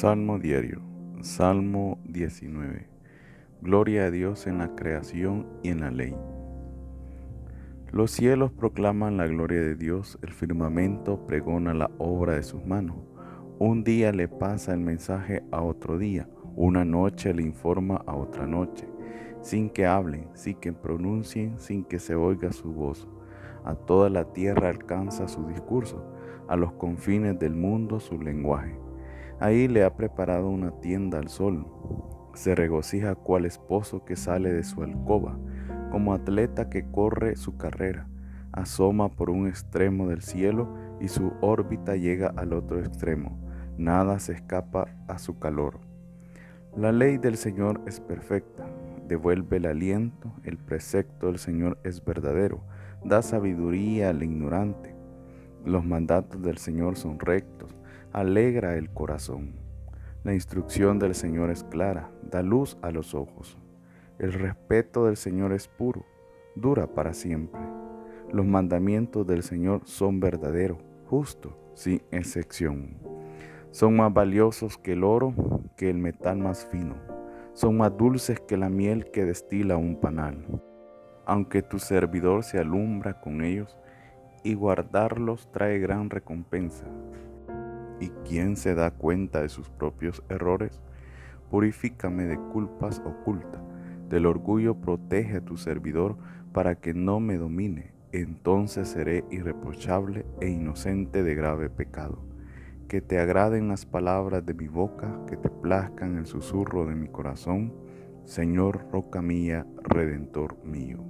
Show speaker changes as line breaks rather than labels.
Salmo diario, Salmo 19. Gloria a Dios en la creación y en la ley. Los cielos proclaman la gloria de Dios, el firmamento pregona la obra de sus manos. Un día le pasa el mensaje a otro día, una noche le informa a otra noche, sin que hablen, sin que pronuncien, sin que se oiga su voz. A toda la tierra alcanza su discurso, a los confines del mundo su lenguaje. Ahí le ha preparado una tienda al sol. Se regocija cual esposo que sale de su alcoba, como atleta que corre su carrera. Asoma por un extremo del cielo y su órbita llega al otro extremo. Nada se escapa a su calor. La ley del Señor es perfecta, devuelve el aliento, el precepto del Señor es verdadero, da sabiduría al ignorante. Los mandatos del Señor son rectos, alegra el corazón. La instrucción del Señor es clara, da luz a los ojos. El respeto del Señor es puro, dura para siempre. Los mandamientos del Señor son verdaderos, justos, sin excepción. Son más valiosos que el oro, que el metal más fino. Son más dulces que la miel que destila un panal. Aunque tu servidor se alumbra con ellos, y guardarlos trae gran recompensa. ¿Y quién se da cuenta de sus propios errores? Purifícame de culpas ocultas. Del orgullo protege a tu servidor para que no me domine. Entonces seré irreprochable e inocente de grave pecado. Que te agraden las palabras de mi boca, que te plazcan el susurro de mi corazón. Señor, roca mía, redentor mío.